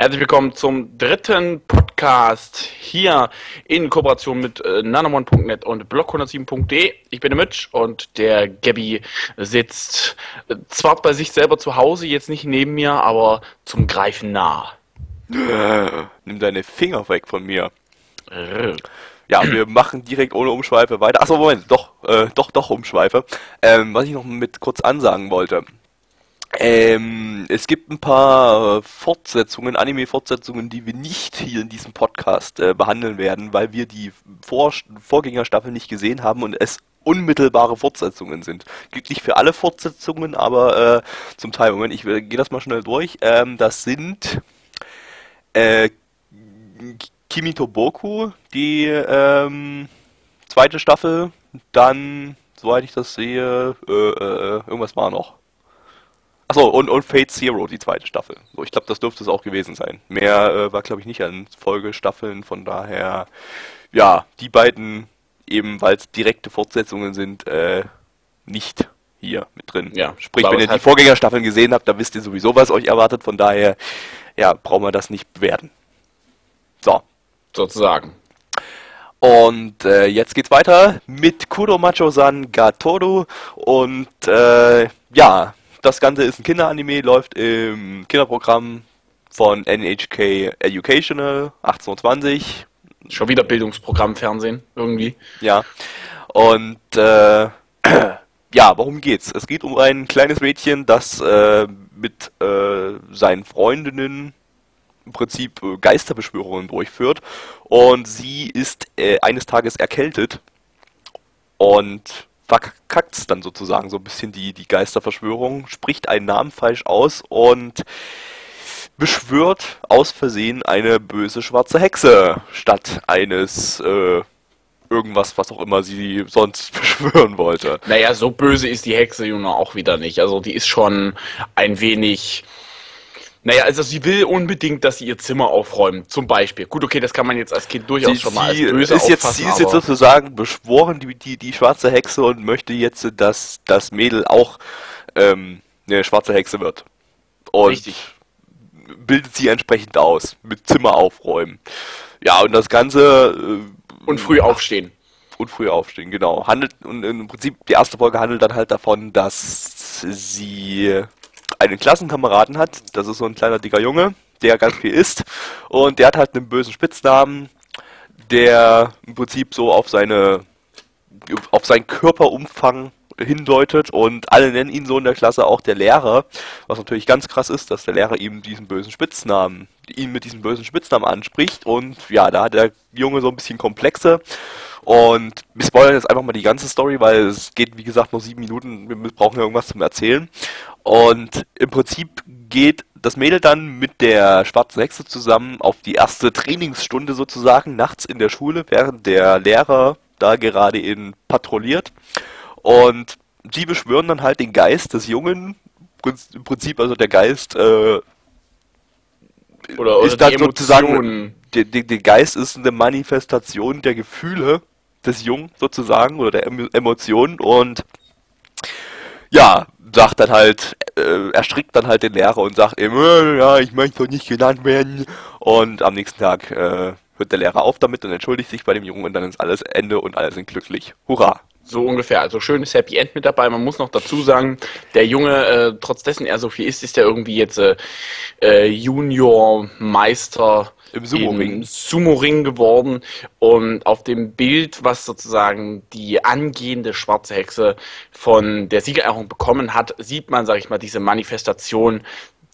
Herzlich willkommen zum dritten Podcast hier in Kooperation mit äh, nanomon.net und blog107.de. Ich bin der Mitch und der Gabby sitzt äh, zwar bei sich selber zu Hause, jetzt nicht neben mir, aber zum Greifen nah. Äh, nimm deine Finger weg von mir. Ja, wir machen direkt ohne Umschweife weiter. Achso, Moment, doch, äh, doch, doch Umschweife. Ähm, was ich noch mit kurz ansagen wollte. Ähm, es gibt ein paar Fortsetzungen, Anime-Fortsetzungen, die wir nicht hier in diesem Podcast äh, behandeln werden, weil wir die Vor Vorgängerstaffel nicht gesehen haben und es unmittelbare Fortsetzungen sind. Gilt nicht für alle Fortsetzungen, aber äh, zum Teil. Moment, ich äh, gehe das mal schnell durch. Ähm, das sind äh, Kimi Toboku, die ähm, zweite Staffel, dann, soweit ich das sehe, äh, äh, irgendwas war noch. Achso, und, und Fate Zero, die zweite Staffel. So, ich glaube, das dürfte es auch gewesen sein. Mehr äh, war, glaube ich, nicht an Folgestaffeln, von daher, ja, die beiden, eben weil es direkte Fortsetzungen sind, äh, nicht hier mit drin. Ja, Sprich, wenn ihr die Vorgängerstaffeln gesehen habt, dann wisst ihr sowieso, was euch erwartet, von daher, ja, brauchen wir das nicht bewerten. So. Sozusagen. Und äh, jetzt geht's weiter mit Kuromacho-san Gatoru und äh, ja, das Ganze ist ein Kinderanime, läuft im Kinderprogramm von NHK Educational 1820. Schon wieder Bildungsprogramm Fernsehen, irgendwie. Ja. Und äh, ja, worum geht's? Es geht um ein kleines Mädchen, das äh, mit äh, seinen Freundinnen im Prinzip äh, Geisterbeschwörungen durchführt. Und sie ist äh, eines Tages erkältet und verkackt es dann sozusagen so ein bisschen die, die Geisterverschwörung, spricht einen Namen falsch aus und beschwört aus Versehen eine böse schwarze Hexe statt eines äh, irgendwas, was auch immer sie sonst beschwören wollte. Naja, so böse ist die Hexe nun auch wieder nicht. Also die ist schon ein wenig naja, also sie will unbedingt, dass sie ihr Zimmer aufräumen, zum Beispiel. Gut, okay, das kann man jetzt als Kind durchaus sie, schon mal als böse ist jetzt, Sie ist jetzt sozusagen beschworen, die, die, die schwarze Hexe, und möchte jetzt, dass das Mädel auch ähm, eine schwarze Hexe wird. Und Richtig. bildet sie entsprechend aus, mit Zimmer aufräumen. Ja, und das Ganze... Äh, und früh aufstehen. Und früh aufstehen, genau. Handelt, und im Prinzip, die erste Folge handelt dann halt davon, dass sie einen Klassenkameraden hat, das ist so ein kleiner dicker Junge, der ganz viel isst. Und der hat halt einen bösen Spitznamen, der im Prinzip so auf seine auf seinen Körperumfang hindeutet und alle nennen ihn so in der Klasse auch der Lehrer, was natürlich ganz krass ist, dass der Lehrer ihm diesen bösen Spitznamen, ihn mit diesem bösen Spitznamen anspricht und ja, da hat der Junge so ein bisschen Komplexe und wir spoilern jetzt einfach mal die ganze Story, weil es geht wie gesagt nur sieben Minuten, wir brauchen ja irgendwas zum Erzählen und im Prinzip geht das Mädel dann mit der schwarzen Hexe zusammen auf die erste Trainingsstunde sozusagen nachts in der Schule, während der Lehrer da gerade in patrouilliert. Und sie beschwören dann halt den Geist des Jungen, im Prinzip also der Geist äh, oder, oder ist dann sozusagen der, der, der Geist ist eine Manifestation der Gefühle des Jungen sozusagen oder der Emotionen und ja, sagt dann halt, äh, erstrickt dann halt den Lehrer und sagt ihm, äh, ja, ich möchte doch nicht genannt werden. Und am nächsten Tag äh, hört der Lehrer auf damit und entschuldigt sich bei dem Jungen und dann ist alles Ende und alle sind glücklich. Hurra! So ungefähr. Also schönes Happy End mit dabei. Man muss noch dazu sagen, der Junge, äh, trotz dessen er so viel ist, ist er irgendwie jetzt äh, äh Junior-Meister im Sumo-Ring. Sumo-Ring geworden. Und auf dem Bild, was sozusagen die angehende schwarze Hexe von der Siegerehrung bekommen hat, sieht man, sag ich mal, diese Manifestation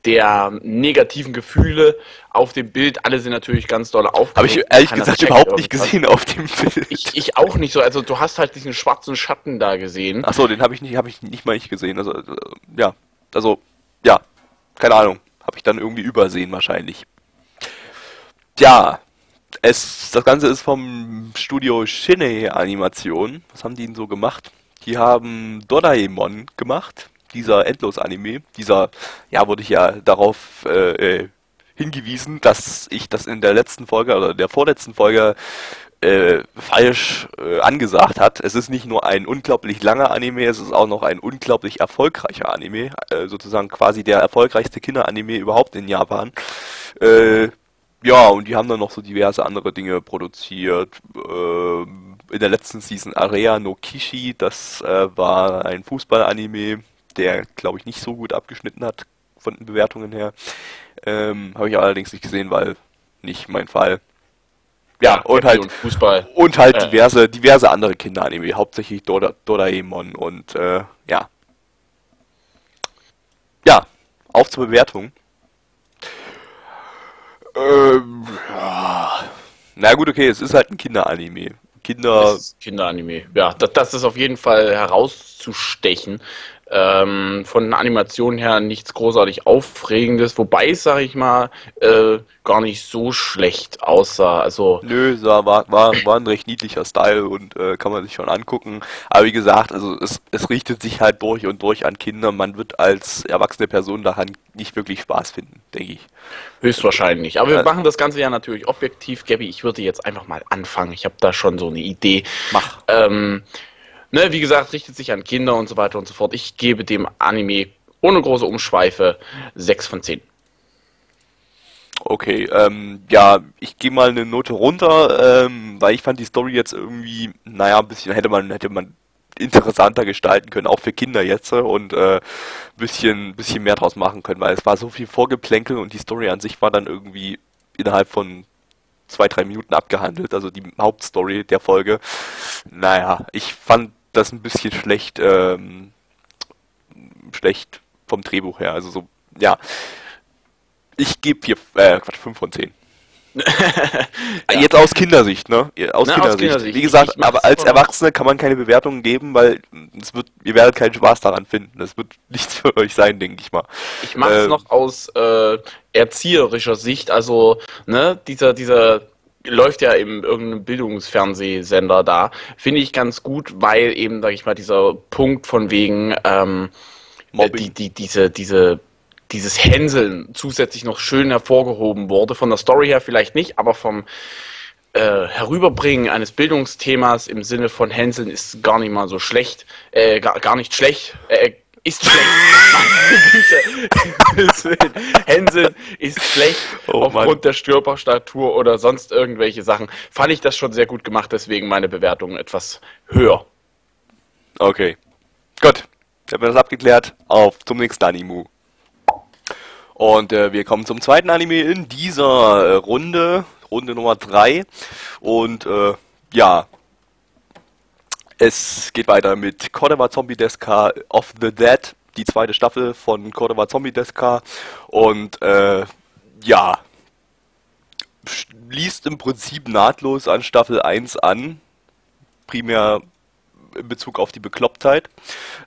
der negativen Gefühle auf dem Bild. Alle sind natürlich ganz doll aufgeregt. Habe ich ehrlich gesagt überhaupt nicht gesehen auf dem Bild. Ich, ich auch nicht so. Also du hast halt diesen schwarzen Schatten da gesehen. Achso, den habe ich nicht, habe ich nicht mal nicht gesehen. Also äh, ja, also ja, keine Ahnung, habe ich dann irgendwie übersehen wahrscheinlich. Ja, es, das Ganze ist vom Studio Shinei Animation. Was haben die denn so gemacht? Die haben Doraemon gemacht, dieser Endlos-Anime. Dieser, ja, wurde ich ja darauf äh, äh, hingewiesen, dass ich das in der letzten Folge oder der vorletzten Folge äh, falsch äh, angesagt hat. Es ist nicht nur ein unglaublich langer Anime, es ist auch noch ein unglaublich erfolgreicher Anime, äh, sozusagen quasi der erfolgreichste Kinderanime überhaupt in Japan. Äh, ja, und die haben dann noch so diverse andere Dinge produziert. Äh, in der letzten Season Area no Kishi, das äh, war ein Fußballanime, der glaube ich nicht so gut abgeschnitten hat von den Bewertungen her. Ähm, Habe ich allerdings nicht gesehen, weil nicht mein Fall. Ja, und halt und Fußball. Und halt äh. diverse, diverse andere Kinderanime, hauptsächlich Dora, Doraemon und äh, ja. Ja, auf zur Bewertung. Ähm, ja. Na gut, okay, es ist halt ein Kinderanime. Kinder. Kinderanime. Ja, das, das ist auf jeden Fall herauszustechen. Ähm, von der Animation her nichts großartig Aufregendes, wobei, sag ich mal, äh, gar nicht so schlecht aussah. Also Nö, war, war, war ein recht niedlicher Style und äh, kann man sich schon angucken. Aber wie gesagt, also es, es richtet sich halt durch und durch an Kinder. Man wird als erwachsene Person daran nicht wirklich Spaß finden, denke ich. Höchstwahrscheinlich. Aber wir machen das Ganze ja natürlich objektiv. Gabby, ich würde jetzt einfach mal anfangen. Ich habe da schon so eine Idee. Mach. Ähm, ne, wie gesagt, richtet sich an Kinder und so weiter und so fort. Ich gebe dem Anime ohne große Umschweife 6 von 10. Okay, ähm, ja, ich gehe mal eine Note runter, ähm, weil ich fand die Story jetzt irgendwie, naja, ein bisschen hätte man, hätte man interessanter gestalten können, auch für Kinder jetzt und äh, bisschen, bisschen mehr draus machen können, weil es war so viel Vorgeplänkel und die Story an sich war dann irgendwie innerhalb von zwei, drei Minuten abgehandelt, also die Hauptstory der Folge. Naja, ich fand das ein bisschen schlecht, ähm, schlecht vom Drehbuch her. Also so, ja. Ich gebe hier, äh, Quatsch, 5 von 10. ja. Jetzt aus Kindersicht, ne? Aus, Na, Kindersicht. aus Kindersicht. Wie gesagt, aber als Erwachsene kann man keine Bewertungen geben, weil es wird, ihr werdet keinen Spaß daran finden. Das wird nichts für euch sein, denke ich mal. Ich mache es äh, noch aus äh, erzieherischer Sicht, also ne, dieser, dieser läuft ja im irgendeinem Bildungsfernsehsender da, finde ich ganz gut, weil eben, sag ich mal, dieser Punkt von wegen ähm, die, die, diese, diese, dieses Hänseln zusätzlich noch schön hervorgehoben wurde. Von der Story her vielleicht nicht, aber vom äh, Herüberbringen eines Bildungsthemas im Sinne von Hänseln ist gar nicht mal so schlecht, äh, gar, gar nicht schlecht, äh, ist schlecht. Hänsel ist schlecht oh, aufgrund Mann. der Störperstatur oder sonst irgendwelche Sachen. Fand ich das schon sehr gut gemacht, deswegen meine Bewertung etwas höher. Okay. Gut. Ich habe das abgeklärt. Auf zum nächsten Anime. Und äh, wir kommen zum zweiten Anime in dieser äh, Runde. Runde Nummer 3. Und äh, ja, es geht weiter mit Cordova Zombie Deska of the Dead, die zweite Staffel von Cordova Zombie Deska. Und äh, ja, schließt im Prinzip nahtlos an Staffel 1 an. Primär in Bezug auf die Beklopptheit.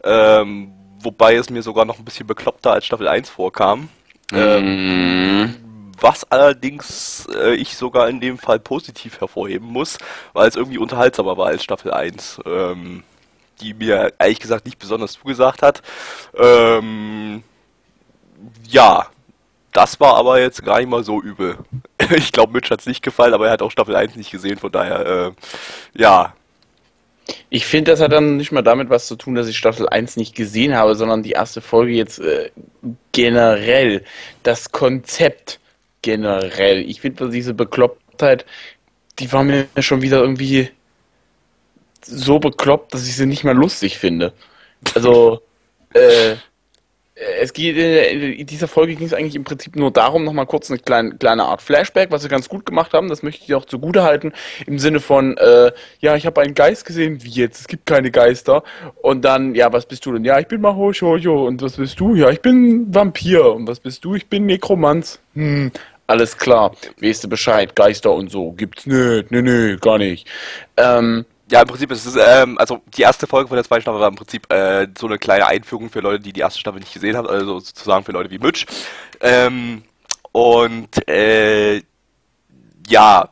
Ähm, wobei es mir sogar noch ein bisschen bekloppter als Staffel 1 vorkam. Ähm, was allerdings äh, ich sogar in dem Fall positiv hervorheben muss, weil es irgendwie unterhaltsamer war als Staffel 1, ähm, die mir ehrlich gesagt nicht besonders zugesagt hat. Ähm, ja, das war aber jetzt gar nicht mal so übel. ich glaube, Mitch hat es nicht gefallen, aber er hat auch Staffel 1 nicht gesehen, von daher, äh, ja. Ich finde, das hat dann nicht mal damit was zu tun, dass ich Staffel 1 nicht gesehen habe, sondern die erste Folge jetzt äh, generell. Das Konzept generell. Ich finde diese Beklopptheit, die war mir schon wieder irgendwie so bekloppt, dass ich sie nicht mehr lustig finde. Also, äh, es geht in dieser Folge ging es eigentlich im Prinzip nur darum, nochmal kurz eine kleine, kleine Art Flashback, was sie ganz gut gemacht haben, das möchte ich auch zugute halten, im Sinne von, äh, ja, ich habe einen Geist gesehen, wie jetzt, es gibt keine Geister, und dann, ja, was bist du denn? Ja, ich bin Mahoshojo, und was bist du? Ja, ich bin Vampir, und was bist du? Ich bin Nekromanz. Hm, alles klar, weißt du Bescheid, Geister und so, gibt's nicht, nee, nee, gar nicht. Ähm, ja, im Prinzip ist es, ähm, also die erste Folge von der zweiten Staffel war im Prinzip äh, so eine kleine Einführung für Leute, die die erste Staffel nicht gesehen haben, also sozusagen für Leute wie Mitch. Ähm, und äh, ja,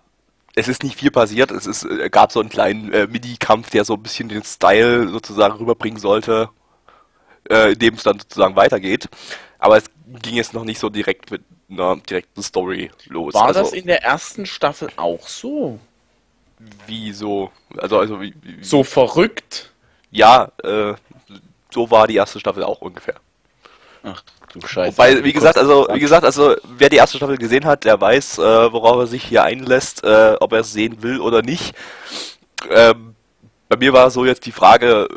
es ist nicht viel passiert. Es ist, äh, gab so einen kleinen äh, Mini-Kampf, der so ein bisschen den Style sozusagen rüberbringen sollte, äh, in dem es dann sozusagen weitergeht. Aber es ging jetzt noch nicht so direkt mit einer direkten Story los. War also, das in der ersten Staffel auch so? Wie so? Also, also wie, wie, So verrückt? Ja, äh, so war die erste Staffel auch ungefähr. Ach, du Scheiße. Wobei, wie gesagt, also wie gesagt, also wer die erste Staffel gesehen hat, der weiß, äh, worauf er sich hier einlässt, äh, ob er es sehen will oder nicht. Ähm, bei mir war so jetzt die Frage,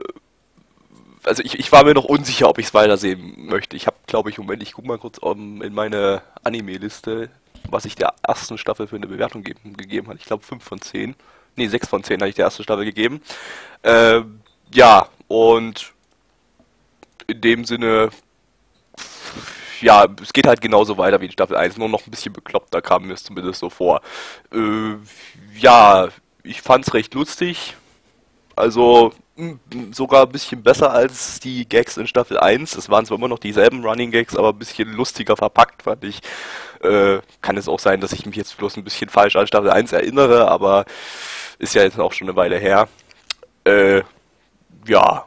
also ich, ich war mir noch unsicher, ob ich es weitersehen möchte. Ich habe, glaube ich, Moment, ich gucke mal kurz um, in meine Anime-Liste, was ich der ersten Staffel für eine Bewertung geben, gegeben hat. Ich glaube 5 von 10. Nee, 6 von 10 habe ich der ersten Staffel gegeben. Äh, ja, und in dem Sinne, ja, es geht halt genauso weiter wie in Staffel 1, nur noch ein bisschen bekloppter kam mir es zumindest so vor. Äh, ja, ich fand's recht lustig. Also sogar ein bisschen besser als die Gags in Staffel 1. Es waren zwar immer noch dieselben Running Gags, aber ein bisschen lustiger verpackt, fand ich. Äh, kann es auch sein, dass ich mich jetzt bloß ein bisschen falsch an Staffel 1 erinnere, aber ist ja jetzt auch schon eine Weile her. Äh, ja,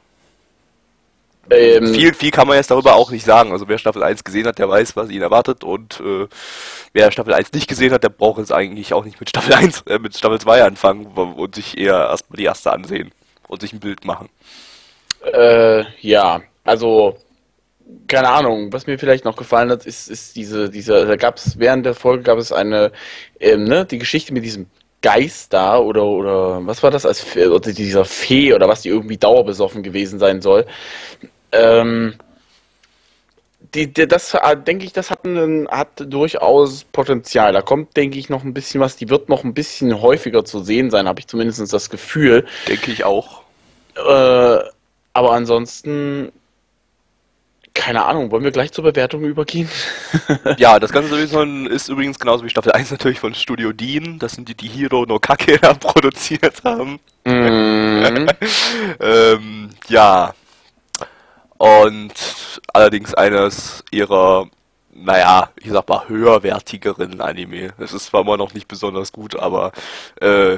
ähm, viel, viel kann man jetzt darüber auch nicht sagen. Also wer Staffel 1 gesehen hat, der weiß, was ihn erwartet und äh, wer Staffel 1 nicht gesehen hat, der braucht jetzt eigentlich auch nicht mit Staffel 1, äh, mit Staffel 2 anfangen und sich eher erstmal die erste ansehen und sich ein Bild machen. Äh, ja, also keine Ahnung, was mir vielleicht noch gefallen hat, ist, ist diese, diese, da gab es während der Folge gab es eine, ähm, ne, die Geschichte mit diesem Geist da oder oder was war das als oder dieser Fee oder was die irgendwie dauerbesoffen gewesen sein soll. Ähm, die, die, das äh, denke ich, das hat, einen, hat durchaus Potenzial. Da kommt, denke ich, noch ein bisschen was. Die wird noch ein bisschen häufiger zu sehen sein, habe ich zumindest das Gefühl. Denke ich auch. Äh, aber ansonsten, keine Ahnung, wollen wir gleich zur Bewertung übergehen? Ja, das Ganze ist übrigens genauso wie Staffel 1 natürlich von Studio Dean. Das sind die, die Hiro no Kake da produziert haben. Mhm. Ähm, ja. Und allerdings eines ihrer, naja, ich sag mal, höherwertigeren Anime. Es ist zwar immer noch nicht besonders gut, aber äh,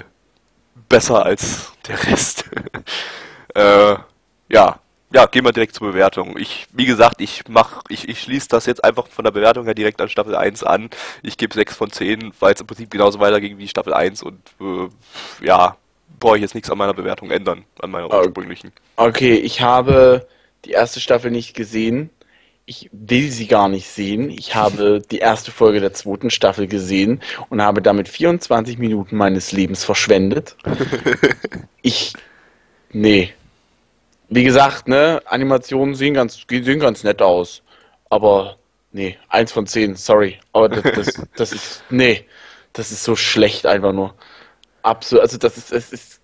besser als der Rest. äh, ja. Ja, gehen wir direkt zur Bewertung. Ich, wie gesagt, ich mach, ich, ich schließe das jetzt einfach von der Bewertung her direkt an Staffel 1 an. Ich gebe 6 von 10, weil es im Prinzip genauso weiterging wie Staffel 1 und äh, ja, brauche ich jetzt nichts an meiner Bewertung ändern, an meiner Okay. ursprünglichen. Okay, ich habe die erste Staffel nicht gesehen. Ich will sie gar nicht sehen. Ich habe die erste Folge der zweiten Staffel gesehen und habe damit 24 Minuten meines Lebens verschwendet. Ich, nee. Wie gesagt, ne, Animationen sehen ganz, sehen ganz nett aus. Aber, nee, eins von zehn, sorry. Aber das, das, das ist, nee, das ist so schlecht einfach nur. Absolut, also das ist, es ist,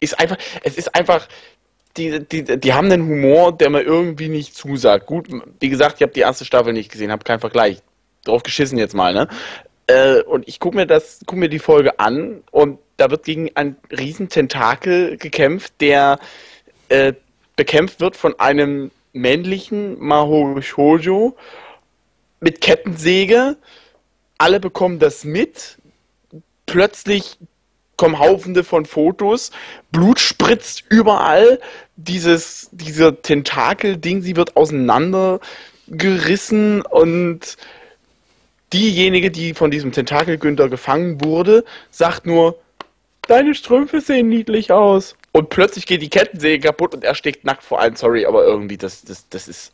ist einfach, es ist einfach, die, die, die haben einen Humor, der mir irgendwie nicht zusagt. Gut, wie gesagt, ich habe die erste Staffel nicht gesehen, habe keinen Vergleich. Drauf geschissen jetzt mal, ne? Äh, und ich gucke mir das, guck mir die Folge an und da wird gegen einen riesen Tentakel gekämpft, der äh, bekämpft wird von einem männlichen Mahoujojo mit Kettensäge. Alle bekommen das mit. Plötzlich kommen Haufende von Fotos, Blut spritzt überall, dieses, dieser Tentakel-Ding, sie wird auseinandergerissen und diejenige, die von diesem Tentakel-Günther gefangen wurde, sagt nur, deine Strümpfe sehen niedlich aus. Und plötzlich geht die Kettensäge kaputt und er steckt nackt vor allen, sorry, aber irgendwie, das, das, das ist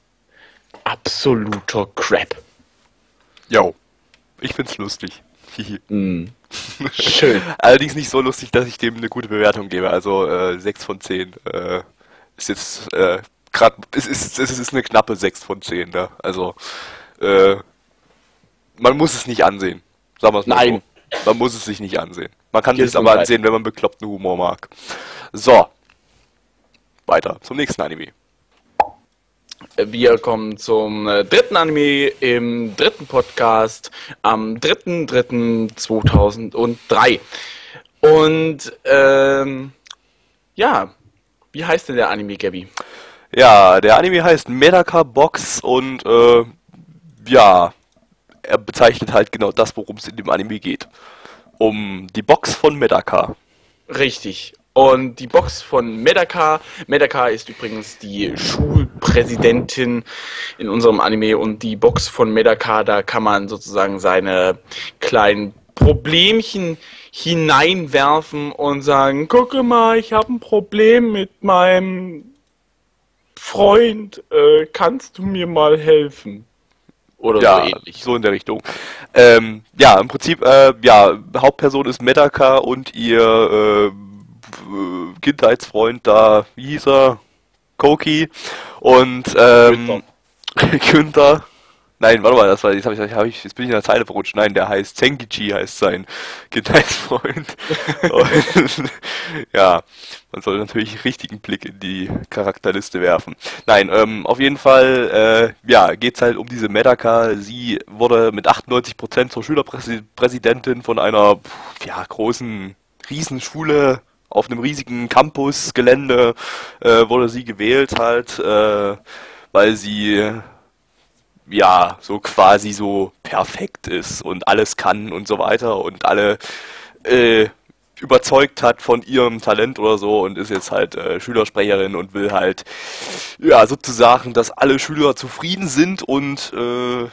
absoluter Crap. Jo. Ich find's lustig. Mm. Schön. Allerdings nicht so lustig, dass ich dem eine gute Bewertung gebe. Also äh, 6 von 10 äh, ist jetzt äh, gerade es ist, es ist eine knappe 6 von 10 da. Also äh, man muss es nicht ansehen. Sagen wir es mal Nein. so. Man muss es sich nicht ansehen. Man kann Hier es ist aber ansehen, wenn man bekloppten Humor mag. So. Weiter zum nächsten Anime. Wir kommen zum äh, dritten Anime im dritten Podcast am 3.3.2003. Und ähm, ja, wie heißt denn der Anime, Gabby? Ja, der Anime heißt Medaka Box und äh, ja, er bezeichnet halt genau das, worum es in dem Anime geht. Um die Box von Medaka. Richtig. Und die Box von Medaka. Medaka ist übrigens die Schulpräsidentin in unserem Anime. Und die Box von Medaka, da kann man sozusagen seine kleinen Problemchen hineinwerfen und sagen, gucke mal, ich habe ein Problem mit meinem Freund, äh, kannst du mir mal helfen? Oder ja, so ähnlich. So in der Richtung. Ähm, ja, im Prinzip, äh, ja, Hauptperson ist Medaka und ihr äh, Kindheitsfreund da, wie hieß er? Koki und ähm, Günther. Nein, warte mal, das war, jetzt, hab ich, hab ich, jetzt bin ich in der Zeile verrutscht. Nein, der heißt Zengichi, heißt sein Kindheitsfreund. und, ja, man soll natürlich einen richtigen Blick in die Charakterliste werfen. Nein, ähm, auf jeden Fall, äh, ja, geht's halt um diese Medaka. Sie wurde mit 98% zur Schülerpräsidentin von einer, ja, großen Riesenschule auf einem riesigen Campusgelände äh, wurde sie gewählt halt, äh, weil sie ja so quasi so perfekt ist und alles kann und so weiter und alle äh, überzeugt hat von ihrem Talent oder so und ist jetzt halt äh, Schülersprecherin und will halt ja sozusagen, dass alle Schüler zufrieden sind und äh,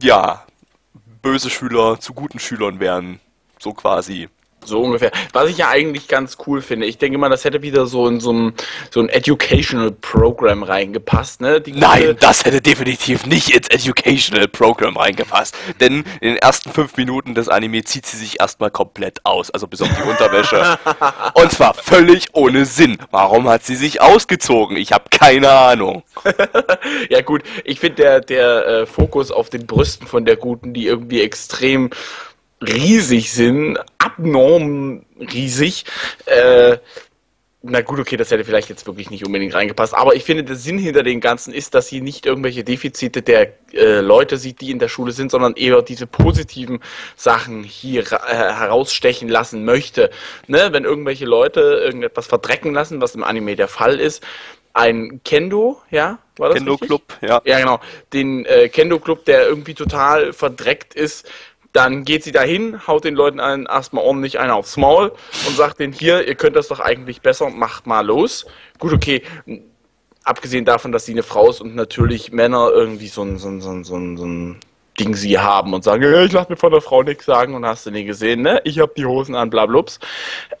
ja böse Schüler zu guten Schülern werden, so quasi. So ungefähr. Was ich ja eigentlich ganz cool finde. Ich denke mal, das hätte wieder so in so ein, so ein Educational Program reingepasst. Ne? Nein, das hätte definitiv nicht ins Educational Program reingepasst. Denn in den ersten fünf Minuten des Anime zieht sie sich erstmal komplett aus. Also bis auf die Unterwäsche. Und zwar völlig ohne Sinn. Warum hat sie sich ausgezogen? Ich habe keine Ahnung. ja gut, ich finde der, der äh, Fokus auf den Brüsten von der Guten, die irgendwie extrem riesig sind, abnorm riesig. Äh, na gut, okay, das hätte vielleicht jetzt wirklich nicht unbedingt reingepasst, aber ich finde, der Sinn hinter dem Ganzen ist, dass sie nicht irgendwelche Defizite der äh, Leute sieht, die in der Schule sind, sondern eher diese positiven Sachen hier äh, herausstechen lassen möchte. Ne? Wenn irgendwelche Leute irgendetwas verdrecken lassen, was im Anime der Fall ist, ein Kendo, ja, war das Kendo Club, ja. Ja, genau. Den äh, Kendo Club, der irgendwie total verdreckt ist, dann geht sie dahin, haut den Leuten einen erstmal ordentlich einen aufs Maul und sagt denen hier, ihr könnt das doch eigentlich besser, macht mal los. Gut, okay, abgesehen davon, dass sie eine Frau ist und natürlich Männer irgendwie so ein, so ein, so ein, so ein, so ein Ding sie haben und sagen, ich lasse mir von der Frau nichts sagen und hast du nie gesehen, ne? Ich habe die Hosen an, blablups.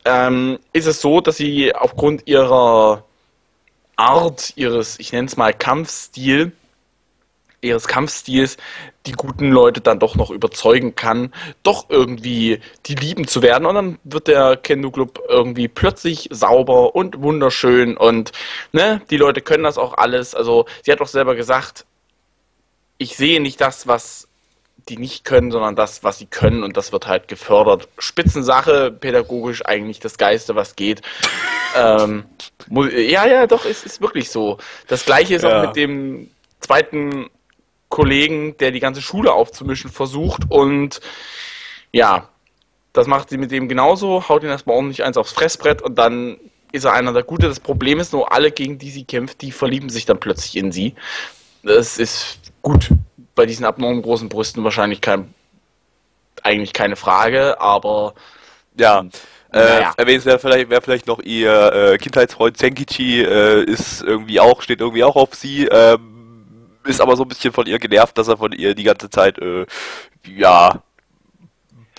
Ähm, ist es so, dass sie aufgrund ihrer Art, ihres, ich nenne es mal Kampfstil, ihres Kampfstils die guten Leute dann doch noch überzeugen kann, doch irgendwie die lieben zu werden. Und dann wird der Kendo Club irgendwie plötzlich sauber und wunderschön und ne, die Leute können das auch alles. Also sie hat doch selber gesagt, ich sehe nicht das, was die nicht können, sondern das, was sie können und das wird halt gefördert. Spitzensache, pädagogisch eigentlich das Geiste, was geht. ähm, ja, ja, doch, es ist wirklich so. Das gleiche ist ja. auch mit dem zweiten Kollegen, der die ganze Schule aufzumischen versucht und ja, das macht sie mit dem genauso, haut ihn erstmal ordentlich eins aufs Fressbrett und dann ist er einer der Gute. Das Problem ist nur, alle, gegen die sie kämpft, die verlieben sich dann plötzlich in sie. Das ist gut. Bei diesen abnorm großen Brüsten wahrscheinlich kein, eigentlich keine Frage, aber ja. Äh, naja. Erwähnenswert vielleicht, wäre vielleicht noch ihr äh, Kindheitsfreund Senkichi, äh, ist irgendwie auch, steht irgendwie auch auf sie. Ähm, ist aber so ein bisschen von ihr genervt, dass er von ihr die ganze Zeit, äh, ja,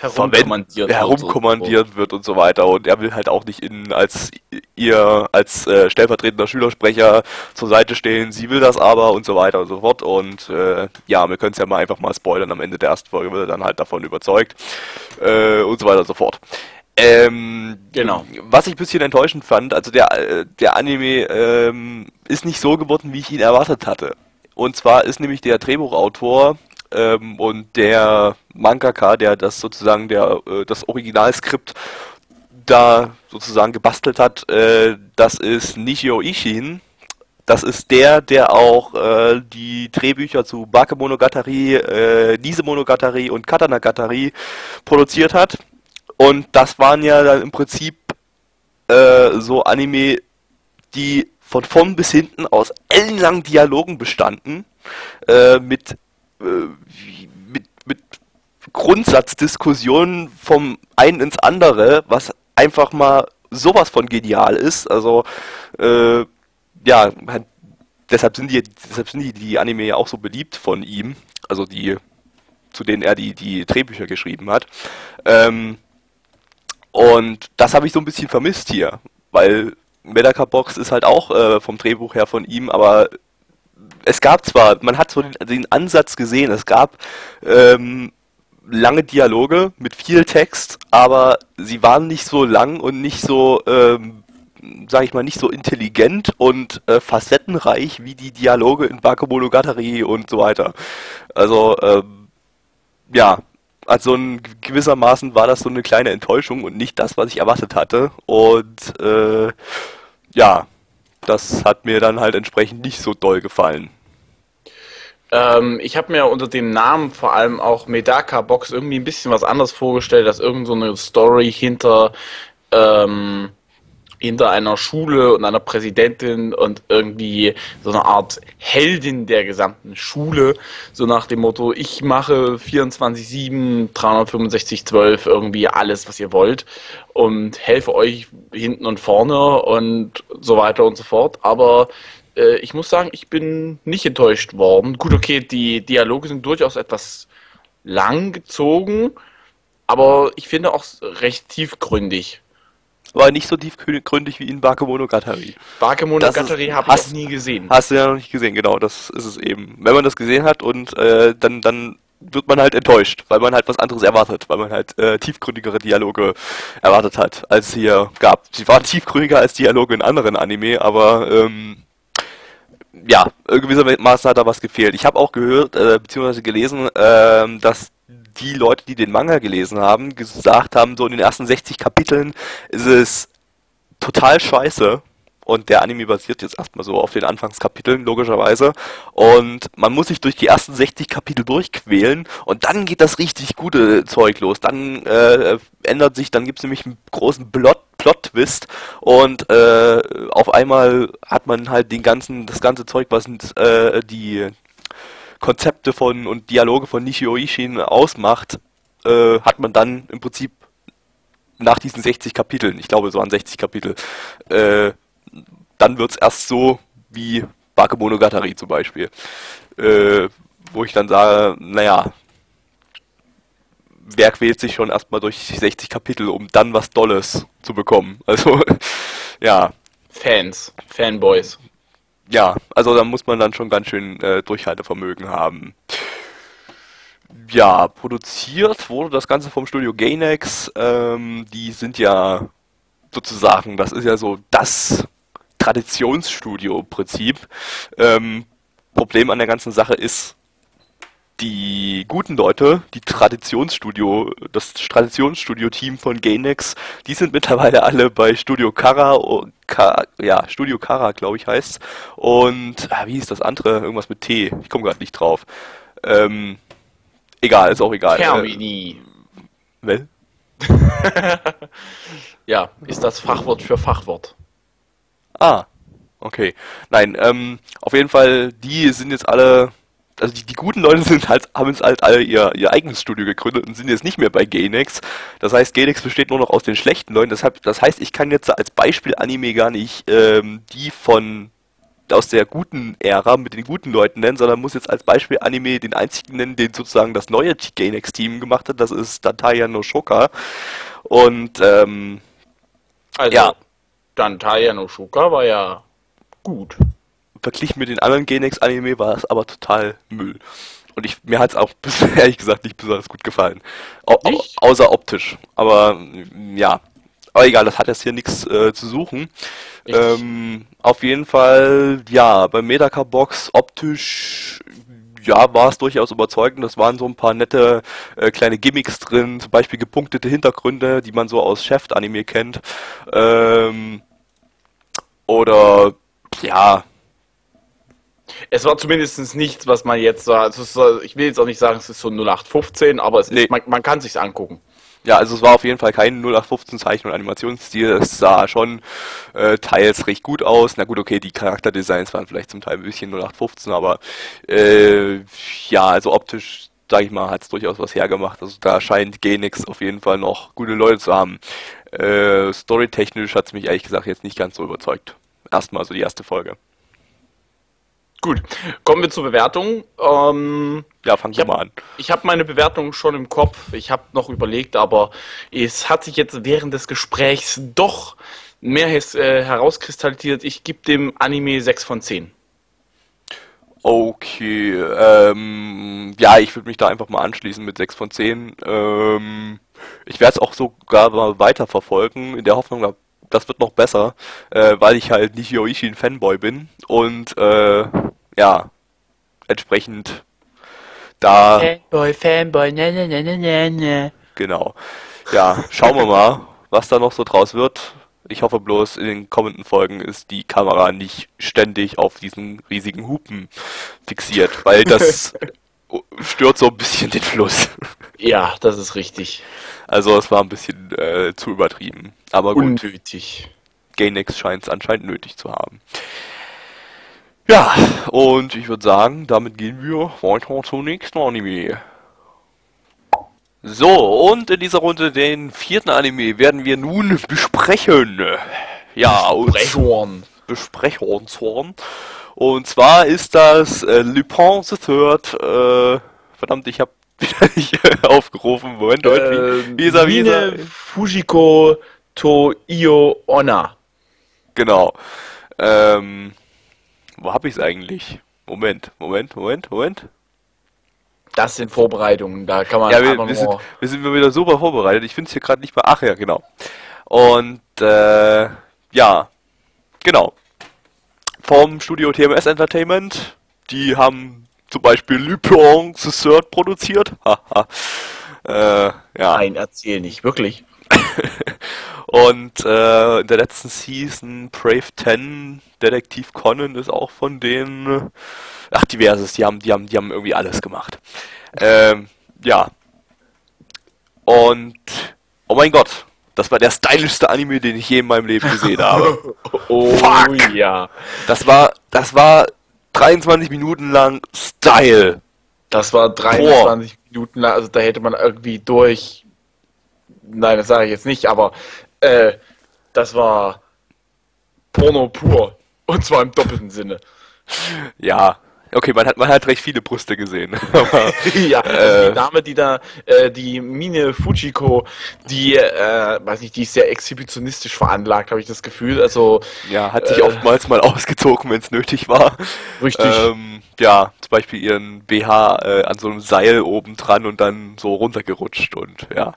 herumkommandiert, herumkommandiert wird, wird und so weiter. Und er will halt auch nicht in, als ihr als äh, stellvertretender Schülersprecher zur Seite stehen. Sie will das aber und so weiter und so fort. Und äh, ja, wir können es ja mal einfach mal spoilern. Am Ende der ersten Folge wird er dann halt davon überzeugt äh, und so weiter und so fort. Ähm, genau. Was ich ein bisschen enttäuschend fand, also der, äh, der Anime ähm, ist nicht so geworden, wie ich ihn erwartet hatte. Und zwar ist nämlich der Drehbuchautor ähm, und der Mangaka, der das sozusagen der äh, das Originalskript da sozusagen gebastelt hat, äh, das ist Nishio Ishin. Das ist der, der auch äh, die Drehbücher zu Bakemonogatari, äh, Nise Monogatari und Katanagatari produziert hat. Und das waren ja dann im Prinzip äh, so Anime, die von vorn bis hinten aus ellenlangen Dialogen bestanden, äh, mit, äh, mit, mit Grundsatzdiskussionen vom einen ins andere, was einfach mal sowas von genial ist. Also, äh, ja, deshalb sind die, deshalb sind die, die Anime ja auch so beliebt von ihm. Also die zu denen er die, die Drehbücher geschrieben hat. Ähm, und das habe ich so ein bisschen vermisst hier, weil Medaka Box ist halt auch äh, vom Drehbuch her von ihm, aber es gab zwar, man hat so den, den Ansatz gesehen, es gab ähm, lange Dialoge mit viel Text, aber sie waren nicht so lang und nicht so, ähm, sag ich mal, nicht so intelligent und äh, facettenreich wie die Dialoge in Bakemonogatari und so weiter. Also, ähm, ja, also in gewissermaßen war das so eine kleine Enttäuschung und nicht das, was ich erwartet hatte. Und äh, ja, das hat mir dann halt entsprechend nicht so doll gefallen. Ähm, ich habe mir unter dem Namen vor allem auch Medaka Box irgendwie ein bisschen was anderes vorgestellt, dass irgend so eine Story hinter ähm, hinter einer Schule und einer Präsidentin und irgendwie so eine Art Heldin der gesamten Schule, so nach dem Motto, ich mache 24-7, 365-12 irgendwie alles, was ihr wollt und helfe euch hinten und vorne und so weiter und so fort. Aber äh, ich muss sagen, ich bin nicht enttäuscht worden. Gut, okay, die Dialoge sind durchaus etwas lang gezogen, aber ich finde auch recht tiefgründig. War nicht so tiefgründig wie in Bakemonogatari. Bakemonogatari habe ich noch nie gesehen. Hast du ja noch nicht gesehen, genau, das ist es eben. Wenn man das gesehen hat und äh, dann, dann wird man halt enttäuscht, weil man halt was anderes erwartet, weil man halt äh, tiefgründigere Dialoge erwartet hat, als es hier gab. Sie waren tiefgründiger als Dialoge in anderen Anime, aber ähm, ja, gewissermaßen hat da was gefehlt. Ich habe auch gehört, äh, beziehungsweise gelesen, äh, dass die Leute, die den Manga gelesen haben, gesagt haben, so in den ersten 60 Kapiteln ist es total scheiße. Und der Anime basiert jetzt erstmal so auf den Anfangskapiteln, logischerweise. Und man muss sich durch die ersten 60 Kapitel durchquälen und dann geht das richtig gute Zeug los. Dann äh, ändert sich, dann gibt es nämlich einen großen Plot Plot-Twist und äh, auf einmal hat man halt den ganzen, das ganze Zeug, was äh, die Konzepte von und Dialoge von Nishio Ishin ausmacht, äh, hat man dann im Prinzip nach diesen 60 Kapiteln, ich glaube so an 60 Kapitel, äh, dann wird es erst so wie Bakemonogatari zum Beispiel, äh, wo ich dann sage, naja, wer quält sich schon erstmal durch 60 Kapitel, um dann was Dolles zu bekommen? Also, ja. Fans, Fanboys. Ja, also da muss man dann schon ganz schön äh, Durchhaltevermögen haben. Ja, produziert wurde das Ganze vom Studio Gainax. Ähm, die sind ja sozusagen, das ist ja so das Traditionsstudio-Prinzip. Ähm, Problem an der ganzen Sache ist, die guten Leute, die Traditionsstudio, das Traditionsstudio-Team von Gainax, die sind mittlerweile alle bei Studio Kara, Ka, ja, Studio Kara, glaube ich, heißt Und, ah, wie hieß das andere? Irgendwas mit T. Ich komme gerade nicht drauf. Ähm, egal, ist auch egal. Termini. Äh, well? ja, ist das Fachwort für Fachwort. Ah, okay. Nein, ähm, auf jeden Fall, die sind jetzt alle also die, die guten Leute sind halt, haben jetzt halt alle ihr, ihr eigenes Studio gegründet und sind jetzt nicht mehr bei Gainax. Das heißt, Gainax besteht nur noch aus den schlechten Leuten. Deshalb, das heißt, ich kann jetzt als Beispiel Anime gar nicht ähm, die von aus der guten Ära mit den guten Leuten nennen, sondern muss jetzt als Beispiel Anime den einzigen nennen, den sozusagen das neue Gainax-Team gemacht hat. Das ist Dantaya no Shoka. Und ähm, also, ja. Dantaya no Shoka war ja gut verglichen mit den anderen Gainax-Anime war es aber total Müll. Und ich, mir hat es auch ehrlich gesagt nicht besonders gut gefallen. Au, au, außer optisch. Aber ja. Aber egal, das hat jetzt hier nichts äh, zu suchen. Ähm, auf jeden Fall, ja, bei Medaka Box optisch ja, war es durchaus überzeugend. Das waren so ein paar nette äh, kleine Gimmicks drin, zum Beispiel gepunktete Hintergründe, die man so aus Chef-Anime kennt. Ähm, oder ja, es war zumindest nichts, was man jetzt. Also ich will jetzt auch nicht sagen, es ist so 0815, aber es nee. ist, man, man kann sich angucken. Ja, also es war auf jeden Fall kein 0815 Zeichen- und Animationsstil. Es sah schon äh, teils recht gut aus. Na gut, okay, die Charakterdesigns waren vielleicht zum Teil ein bisschen 0815, aber äh, ja, also optisch, sag ich mal, hat es durchaus was hergemacht. Also da scheint Genix auf jeden Fall noch gute Leute zu haben. Äh, Storytechnisch hat es mich ehrlich gesagt jetzt nicht ganz so überzeugt. Erstmal so die erste Folge. Gut, kommen wir zur Bewertung. Ähm, ja, fang ich mal an. Ich habe meine Bewertung schon im Kopf. Ich habe noch überlegt, aber es hat sich jetzt während des Gesprächs doch mehr äh, herauskristallisiert. Ich gebe dem Anime 6 von 10. Okay, ähm, ja, ich würde mich da einfach mal anschließen mit 6 von 10. Ähm, ich werde es auch sogar mal weiterverfolgen, in der Hoffnung, das wird noch besser, äh, weil ich halt nicht Yoichi ein Fanboy bin und äh, ja, entsprechend da. Fanboy, Fanboy, ne, ne, ne, ne, ne. Genau. Ja, schauen wir mal, was da noch so draus wird. Ich hoffe bloß, in den kommenden Folgen ist die Kamera nicht ständig auf diesen riesigen Hupen fixiert, weil das stört so ein bisschen den Fluss. Ja, das ist richtig. Also es war ein bisschen äh, zu übertrieben. Aber gut. Unnötig. Gainax scheint es anscheinend nötig zu haben. Ja, und ich würde sagen, damit gehen wir weiter zum nächsten Anime. So, und in dieser Runde den vierten Anime werden wir nun besprechen. Ja, Besprechhorn. Besprechhornshorn. Und zwar ist das äh, Lupin the Third. Äh, verdammt, ich habe wieder nicht aufgerufen. Moment, Deutsch. Äh, Visa, Visa. Fujiko to Io Onna. Genau. Ähm, wo habe ich es eigentlich? Moment, Moment, Moment, Moment. Das sind Vorbereitungen, da kann man ja, wir, wir, sind, wir sind wieder super vorbereitet. Ich finde es hier gerade nicht mehr. Ach ja, genau. Und äh, ja, genau. Vom Studio TMS Entertainment. Die haben zum Beispiel Lupin the Third produziert. äh, ja. Nein, erzähl nicht, wirklich. Und äh, in der letzten Season Brave 10 Detektiv Conan ist auch von denen. Ach, diverses. Die haben, die haben, die haben irgendwie alles gemacht. Ähm, ja. Und oh mein Gott, das war der stylischste Anime, den ich je in meinem Leben gesehen habe. oh Fuck. ja. Das war, das war 23 Minuten lang Style. Das war 23 Boah. Minuten lang, also da hätte man irgendwie durch. Nein, das sage ich jetzt nicht, aber äh, das war Porno pur. Und zwar im doppelten Sinne. Ja, Okay, man hat, man hat recht viele Brüste gesehen. Aber, ja, also die Dame, die da, äh, die Mine Fujiko, die, äh, weiß nicht, die ist sehr exhibitionistisch veranlagt, habe ich das Gefühl. Also ja, hat sich äh, oftmals mal ausgezogen, wenn es nötig war. Richtig. Ähm, ja, zum Beispiel ihren BH äh, an so einem Seil oben dran und dann so runtergerutscht und ja.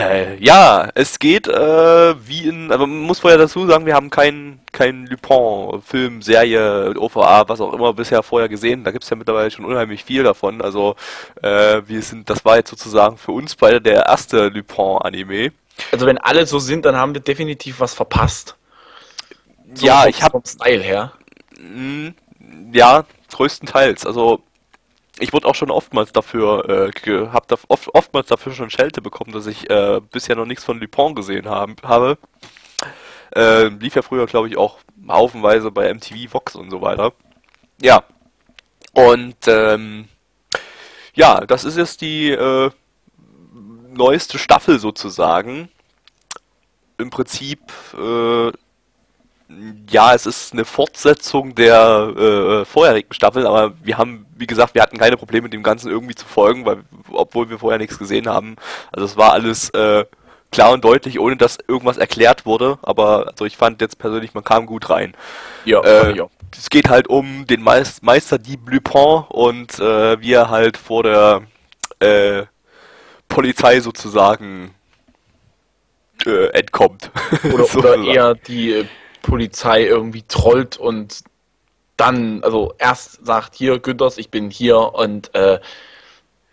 Äh, ja, es geht äh, wie in, aber man muss vorher dazu sagen, wir haben keinen kein Lupin, Film, Serie, OVA, was auch immer bisher vorher gesehen. Da gibt es ja mittlerweile schon unheimlich viel davon. Also äh, wir sind, das war jetzt sozusagen für uns beide der erste Lupin-Anime. Also wenn alle so sind, dann haben wir definitiv was verpasst. So ja, vom, ich habe vom Style her. Mh, ja, größtenteils. Also ich wurde auch schon oftmals dafür, äh, hab da oft, oftmals dafür schon Schelte bekommen, dass ich äh, bisher noch nichts von Lupin gesehen haben, habe. Äh, lief ja früher, glaube ich, auch haufenweise bei MTV, Vox und so weiter. Ja. Und ähm, ja, das ist jetzt die äh, neueste Staffel sozusagen. Im Prinzip äh, ja, es ist eine Fortsetzung der äh, vorherigen Staffel, aber wir haben, wie gesagt, wir hatten keine Probleme, dem Ganzen irgendwie zu folgen, weil, obwohl wir vorher nichts gesehen haben. Also es war alles äh, klar und deutlich, ohne dass irgendwas erklärt wurde, aber also ich fand jetzt persönlich, man kam gut rein. Ja, äh, ja. Es geht halt um den Meis Meister Dieb Lupin und äh, wie er halt vor der äh, Polizei sozusagen äh, entkommt. Oder, oder eher die äh, Polizei irgendwie trollt und dann, also erst sagt hier Günthers, ich bin hier und äh,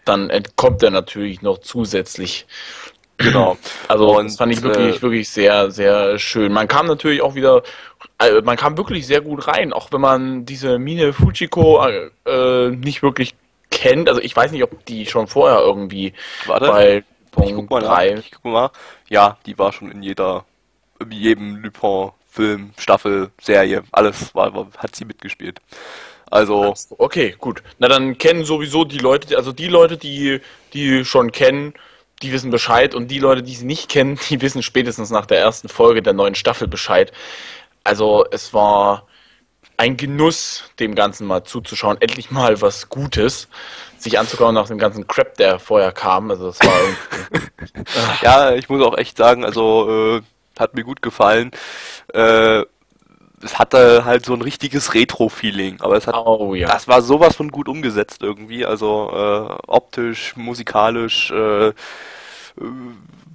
dann entkommt er natürlich noch zusätzlich. Genau. Also und, das fand ich wirklich, äh, wirklich sehr, sehr schön. Man kam natürlich auch wieder, äh, man kam wirklich sehr gut rein, auch wenn man diese Mine Fujiko äh, nicht wirklich kennt. Also ich weiß nicht, ob die schon vorher irgendwie Warte, bei Punkt 3. Ich guck mal. Ja, die war schon in jeder, in jedem Lupin Film, Staffel, Serie, alles war, war, hat sie mitgespielt. Also. Okay, gut. Na dann kennen sowieso die Leute, also die Leute, die, die schon kennen, die wissen Bescheid und die Leute, die sie nicht kennen, die wissen spätestens nach der ersten Folge der neuen Staffel Bescheid. Also es war ein Genuss, dem Ganzen mal zuzuschauen. Endlich mal was Gutes, sich anzukommen nach dem ganzen Crap, der vorher kam. Also das war ja, ich muss auch echt sagen, also äh, hat mir gut gefallen. Äh, es hatte halt so ein richtiges Retro-Feeling, aber es hat, oh, ja. das war sowas von gut umgesetzt irgendwie, also äh, optisch, musikalisch, äh,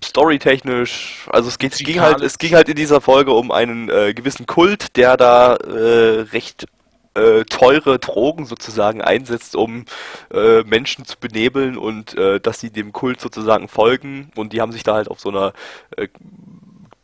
storytechnisch, also es, geht, es ging halt, es ging halt in dieser Folge um einen äh, gewissen Kult, der da äh, recht äh, teure Drogen sozusagen einsetzt, um äh, Menschen zu benebeln und äh, dass sie dem Kult sozusagen folgen und die haben sich da halt auf so einer äh,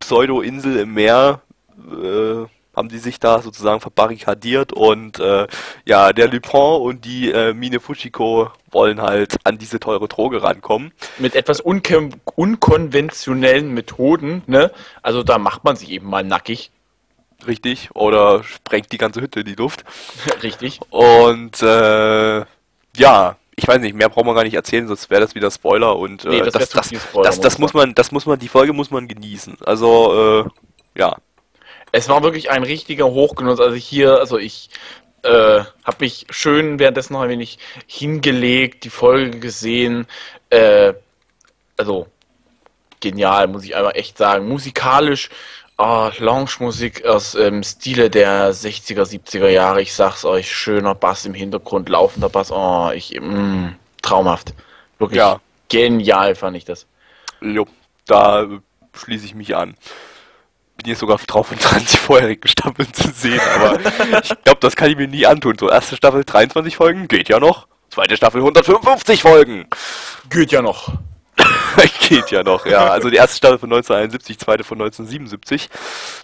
Pseudo-Insel im Meer äh, haben die sich da sozusagen verbarrikadiert und äh, ja, der Lupin und die äh, Mine Fushiko wollen halt an diese teure Droge rankommen. Mit etwas unkon unkonventionellen Methoden, ne? Also da macht man sich eben mal nackig. Richtig, oder sprengt die ganze Hütte in die Luft. Richtig. Und äh, ja, ich weiß nicht, mehr braucht man gar nicht erzählen, sonst wäre das wieder Spoiler und äh, nee, das, das, das, Spoiler, das, das muss man, das muss man, die Folge muss man genießen. Also äh, ja, es war wirklich ein richtiger Hochgenuss. Also hier, also ich äh, habe mich schön währenddessen noch ein wenig hingelegt, die Folge gesehen. Äh, also genial, muss ich einfach echt sagen. Musikalisch, oh, Lounge-Musik aus ähm, Stile der 60er, 70er Jahre. Ich sag's euch, schöner Bass im Hintergrund, laufender Bass. Oh, ich, mm, traumhaft. Wirklich ja. genial fand ich das. Jo, da schließe ich mich an bin jetzt sogar drauf und dran, die vorherigen Staffeln zu sehen, aber ich glaube, das kann ich mir nie antun. So, erste Staffel 23 Folgen, geht ja noch. Zweite Staffel 155 Folgen. Geht ja noch. geht ja noch, ja. Also die erste Staffel von 1971, zweite von 1977.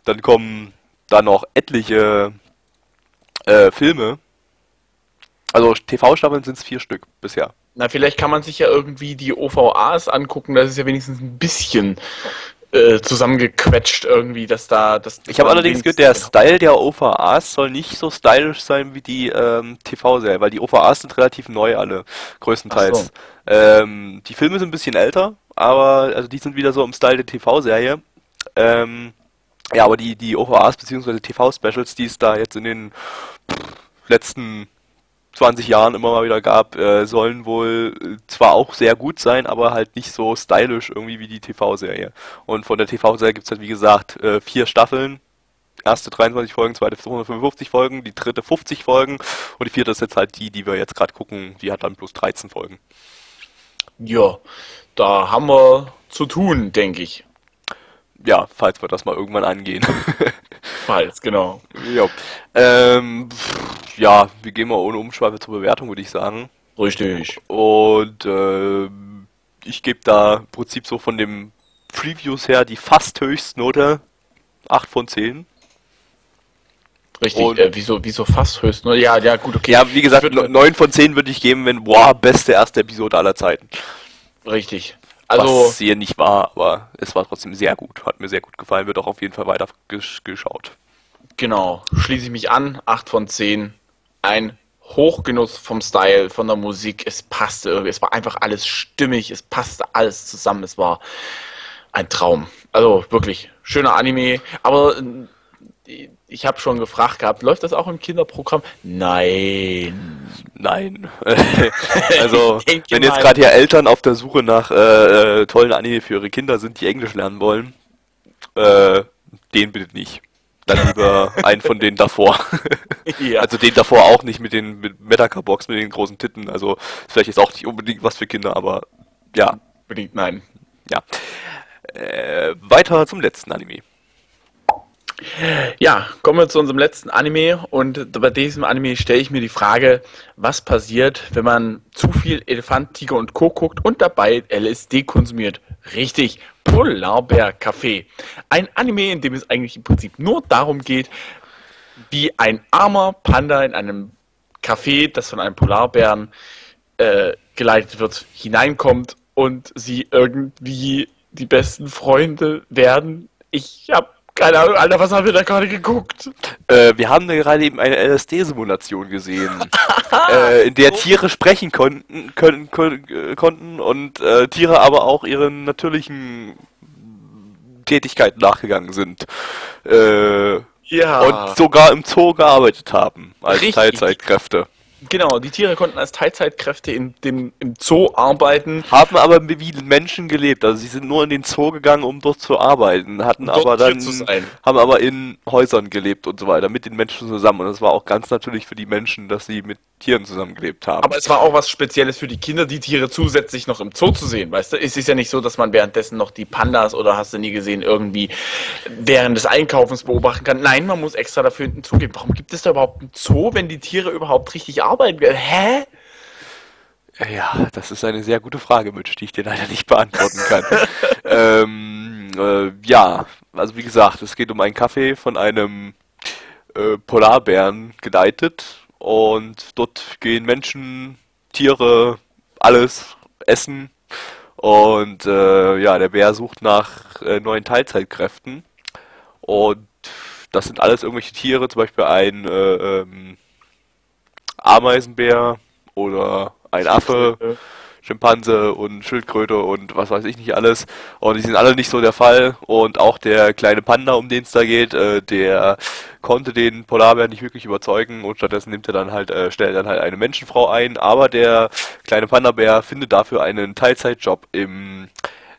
Dann kommen da noch etliche äh, Filme. Also TV-Staffeln sind es vier Stück bisher. Na, vielleicht kann man sich ja irgendwie die OVAs angucken, das ist ja wenigstens ein bisschen äh, zusammengequetscht irgendwie, dass da das. Ich habe allerdings gehört, der Style der OVAs soll nicht so stylisch sein wie die ähm, TV-Serie, weil die OVAs sind relativ neu alle, größtenteils. So. Ähm, die Filme sind ein bisschen älter, aber also die sind wieder so im Style der TV-Serie. Ähm, ja, aber die, die OVAs bzw. TV-Specials, die es da jetzt in den letzten 20 Jahren immer mal wieder gab, äh, sollen wohl äh, zwar auch sehr gut sein, aber halt nicht so stylisch irgendwie wie die TV-Serie. Und von der TV-Serie gibt es halt wie gesagt äh, vier Staffeln. Erste 23 Folgen, zweite 255 Folgen, die dritte 50 Folgen und die vierte ist jetzt halt die, die wir jetzt gerade gucken, die hat dann plus 13 Folgen. Ja, da haben wir zu tun, denke ich. Ja, falls wir das mal irgendwann angehen. falls, genau. Ja. Ähm, ja, wir gehen mal ohne Umschweife zur Bewertung, würde ich sagen. Richtig. Und äh, ich gebe da im Prinzip so von den Previews her die fast Höchstnote 8 von 10. Richtig, äh, wieso, wieso fast Höchstnote? Ja, ja, gut, okay. Ja, wie gesagt, 9 von 10 würde ich geben, wenn, boah, beste erste Episode aller Zeiten. Richtig. Also, Was hier nicht war, aber es war trotzdem sehr gut. Hat mir sehr gut gefallen, wird auch auf jeden Fall weiter gesch geschaut. Genau, schließe ich mich an, 8 von 10 ein Hochgenuss vom Style, von der Musik. Es passte irgendwie, es war einfach alles stimmig, es passte alles zusammen. Es war ein Traum. Also wirklich schöner Anime. Aber äh, ich habe schon gefragt gehabt, läuft das auch im Kinderprogramm? Nein. Nein. also, wenn jetzt gerade hier Eltern auf der Suche nach äh, äh, tollen Anime für ihre Kinder sind, die Englisch lernen wollen, äh, den bitte nicht. Dann lieber einen von denen davor. ja. Also den davor auch nicht mit den mit Metaka-Box, mit den großen Titten. Also vielleicht ist auch nicht unbedingt was für Kinder, aber ja. Unbedingt nein. Ja. Äh, weiter zum letzten Anime. Ja, kommen wir zu unserem letzten Anime und bei diesem Anime stelle ich mir die Frage, was passiert, wenn man zu viel Elefant, Tiger und Co. guckt und dabei LSD konsumiert. Richtig, Polarbär Café. Ein Anime, in dem es eigentlich im Prinzip nur darum geht, wie ein armer Panda in einem Café, das von einem Polarbären äh, geleitet wird, hineinkommt und sie irgendwie die besten Freunde werden. Ich habe keine Ahnung, Alter, was haben wir da gerade geguckt? Äh, wir haben da gerade eben eine LSD-Simulation gesehen, äh, in der Tiere sprechen konnten, können, können, äh, konnten und äh, Tiere aber auch ihren natürlichen Tätigkeiten nachgegangen sind. Äh, Ja. Und sogar im Zoo gearbeitet haben als Richtig. Teilzeitkräfte. Genau, die Tiere konnten als Teilzeitkräfte in dem, im Zoo arbeiten. Haben aber wie Menschen gelebt. Also sie sind nur in den Zoo gegangen, um dort zu arbeiten. Hatten dort aber dann, haben aber in Häusern gelebt und so weiter, mit den Menschen zusammen. Und das war auch ganz natürlich für die Menschen, dass sie mit Tieren zusammengelebt haben. Aber es war auch was Spezielles für die Kinder, die Tiere zusätzlich noch im Zoo zu sehen, weißt du? Es ist ja nicht so, dass man währenddessen noch die Pandas oder hast du nie gesehen, irgendwie während des Einkaufens beobachten kann. Nein, man muss extra dafür einen Zoo geben. Warum gibt es da überhaupt einen Zoo, wenn die Tiere überhaupt richtig arbeiten? Hä? Ja, das ist eine sehr gute Frage, Mitch, die ich dir leider nicht beantworten kann. ähm, äh, ja, also wie gesagt, es geht um einen Kaffee von einem äh, Polarbären geleitet und dort gehen Menschen, Tiere, alles essen. Und äh, ja, der Bär sucht nach äh, neuen Teilzeitkräften. Und das sind alles irgendwelche Tiere, zum Beispiel ein äh, ähm, Ameisenbär oder ein Affe. Schimpanse und Schildkröte und was weiß ich nicht alles. Und die sind alle nicht so der Fall. Und auch der kleine Panda, um den es da geht, äh, der konnte den Polarbär nicht wirklich überzeugen und stattdessen nimmt er dann halt, äh, stellt dann halt eine Menschenfrau ein. Aber der kleine Panda-Bär findet dafür einen Teilzeitjob im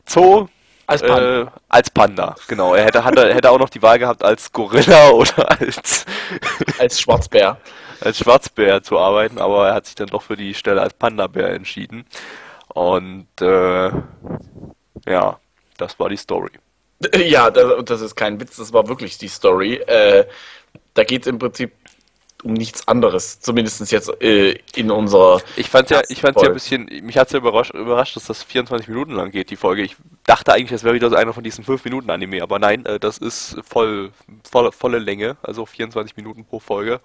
Zoo. Als Panda. Äh, als Panda, genau. Er hätte, hatte, hätte auch noch die Wahl gehabt, als Gorilla oder als. als Schwarzbär als Schwarzbär zu arbeiten, aber er hat sich dann doch für die Stelle als Panda-Bär entschieden. Und äh, ja, das war die Story. Ja, das, das, ist kein Witz, das war wirklich die Story. Äh, da geht es im Prinzip um nichts anderes, zumindest jetzt äh, in unserer. Ich fand ja, ich fand's ja ein bisschen, mich hat es ja überrascht, überrascht, dass das 24 Minuten lang geht, die Folge. Ich dachte eigentlich, das wäre wieder so einer von diesen 5 Minuten Anime, aber nein, äh, das ist voll, voll, volle Länge, also 24 Minuten pro Folge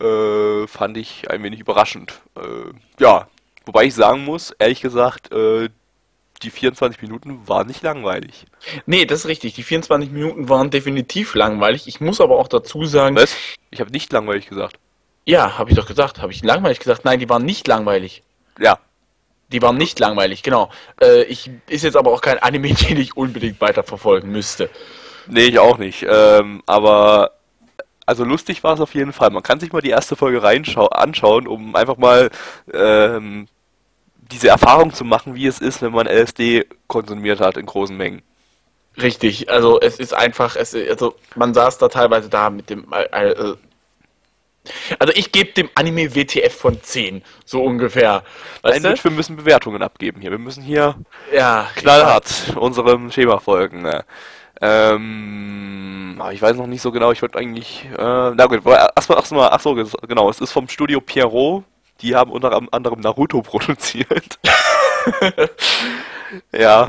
äh, fand ich ein wenig überraschend. Äh, ja, wobei ich sagen muss, ehrlich gesagt, äh, die 24 Minuten waren nicht langweilig. Nee, das ist richtig. Die 24 Minuten waren definitiv langweilig. Ich muss aber auch dazu sagen. Was? Ich habe nicht langweilig gesagt. Ja, habe ich doch gesagt. Habe ich langweilig gesagt? Nein, die waren nicht langweilig. Ja. Die waren nicht langweilig, genau. Äh, ich ist jetzt aber auch kein Anime, den ich unbedingt weiterverfolgen müsste. Nee, ich auch nicht. Ähm, aber also lustig war es auf jeden Fall. Man kann sich mal die erste Folge anschauen, um einfach mal ähm, diese Erfahrung zu machen, wie es ist, wenn man LSD konsumiert hat in großen Mengen. Richtig, also es ist einfach, es, also man saß da teilweise da mit dem, äh, also ich gebe dem Anime WTF von 10, so ungefähr. Weißt Nein, wir müssen Bewertungen abgeben hier. Wir müssen hier ja, knallhart unserem Schema folgen. Ne? Ähm, ich weiß noch nicht so genau, ich würde eigentlich, äh, na gut, erstmal, erstmal, ach so, genau, es ist vom Studio Pierrot, die haben unter anderem Naruto produziert. ja.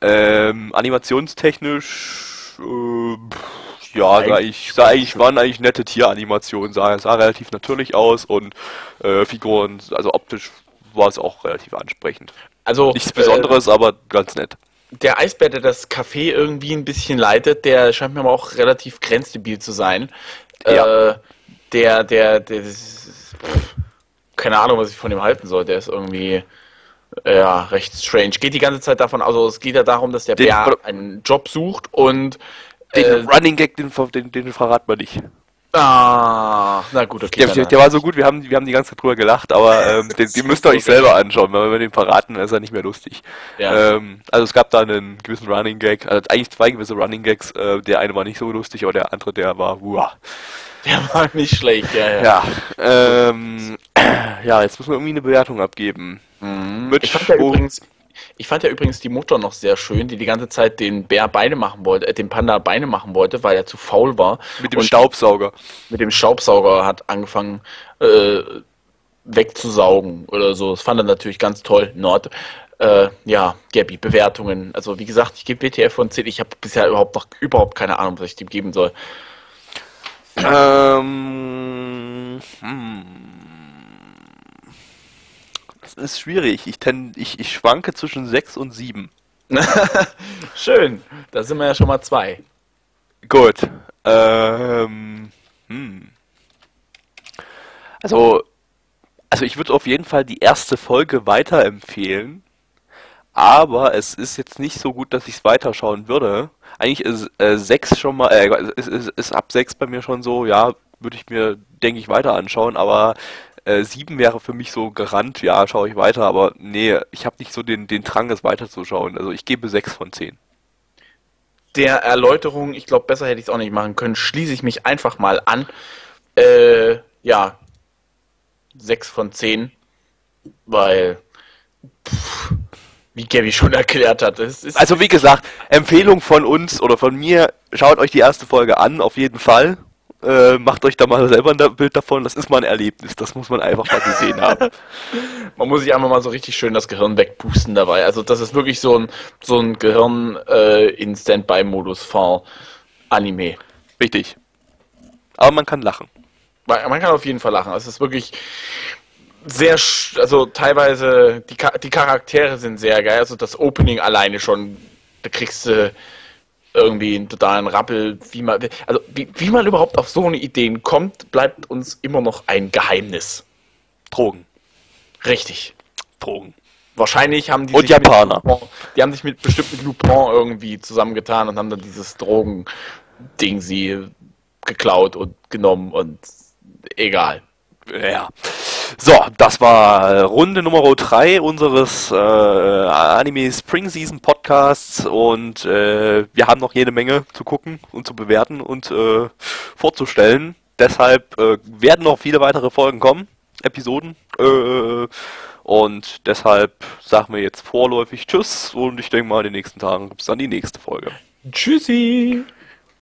Ähm, animationstechnisch, äh, ja, sah ich, sah eigentlich, waren eigentlich nette Tieranimationen, sah, sah relativ natürlich aus und äh, Figuren, also optisch war es auch relativ ansprechend. Also nichts Besonderes, äh, aber ganz nett der Eisbär, der das Café irgendwie ein bisschen leitet, der scheint mir aber auch relativ grenzdebil zu sein. Ja. Äh, der, der, der, ist, keine Ahnung, was ich von ihm halten soll. Der ist irgendwie, ja, recht strange. Geht die ganze Zeit davon, also es geht ja darum, dass der den, Bär einen Job sucht und. Den äh, Running Gag, den, den, den verraten wir nicht. Ah, na gut, okay. Der, der, der, war so gut, wir haben, wir haben die ganze Zeit drüber gelacht, aber ähm, den, den müsst ihr euch selber anschauen, weil wir den verraten, ist er nicht mehr lustig. Ja. Ähm, also es gab da einen gewissen Running Gag, also eigentlich zwei gewisse Running Gags, äh, der eine war nicht so lustig, aber der andere, der war, uah. Der war nicht schlecht, ja, ja. Ja, ähm, ja jetzt müssen wir irgendwie eine Bewertung abgeben. Mhm. Ich fand ja übrigens, ich fand ja übrigens die Mutter noch sehr schön, die die ganze Zeit den Bär Beine machen wollte, äh, den Panda Beine machen wollte, weil er zu faul war. Mit dem und Staubsauger. Mit dem Staubsauger hat angefangen äh, wegzusaugen oder so. Das fand er natürlich ganz toll. Nord. Äh, ja, Gabby, Bewertungen. Also wie gesagt, ich gebe WTF von 10. Ich habe bisher überhaupt noch überhaupt keine Ahnung, was ich dem geben soll. Ähm, hm ist schwierig. Ich, ten, ich, ich schwanke zwischen 6 und 7. Schön, da sind wir ja schon mal zwei. Gut. Ähm, hm. Also, also ich würde auf jeden Fall die erste Folge weiterempfehlen. aber es ist jetzt nicht so gut, dass ich es weiterschauen würde. Eigentlich ist äh, 6 schon mal, äh, ist, ist, ist ab 6 bei mir schon so, ja, würde ich mir, denke ich, weiter anschauen, aber äh, 7 wäre für mich so gerannt, ja, schaue ich weiter, aber nee, ich habe nicht so den, den Drang, es weiterzuschauen. Also ich gebe 6 von 10. Der Erläuterung, ich glaube, besser hätte ich es auch nicht machen können, schließe ich mich einfach mal an. Äh, ja, 6 von 10, weil, pff, wie Gabby schon erklärt hat. also wie gesagt, Empfehlung von uns oder von mir, schaut euch die erste Folge an, auf jeden Fall. Äh, macht euch da mal selber ein Bild davon. Das ist mal ein Erlebnis. Das muss man einfach mal gesehen haben. Man muss sich einfach mal so richtig schön das Gehirn wegpusten dabei. Also das ist wirklich so ein, so ein Gehirn äh, in Standby-Modus vor Anime. Richtig. Aber man kann lachen. Man, man kann auf jeden Fall lachen. Es ist wirklich sehr, also teilweise, die, die Charaktere sind sehr geil. Also das Opening alleine schon, da kriegst du irgendwie einen totalen Rappel, wie man, also wie, wie man überhaupt auf so eine Ideen kommt, bleibt uns immer noch ein Geheimnis. Drogen. Richtig. Drogen. Wahrscheinlich haben die und sich Japaner. Lupin, die haben sich mit bestimmt mit Lupin irgendwie zusammengetan und haben dann dieses Drogen-Ding sie geklaut und genommen und egal. Ja. So, das war Runde Nummer 3 unseres äh, Anime Spring Season Podcasts und äh, wir haben noch jede Menge zu gucken und zu bewerten und äh, vorzustellen. Deshalb äh, werden noch viele weitere Folgen kommen, Episoden. Äh, und deshalb sagen wir jetzt vorläufig Tschüss und ich denke mal, in den nächsten Tagen gibt es dann die nächste Folge. Tschüssi!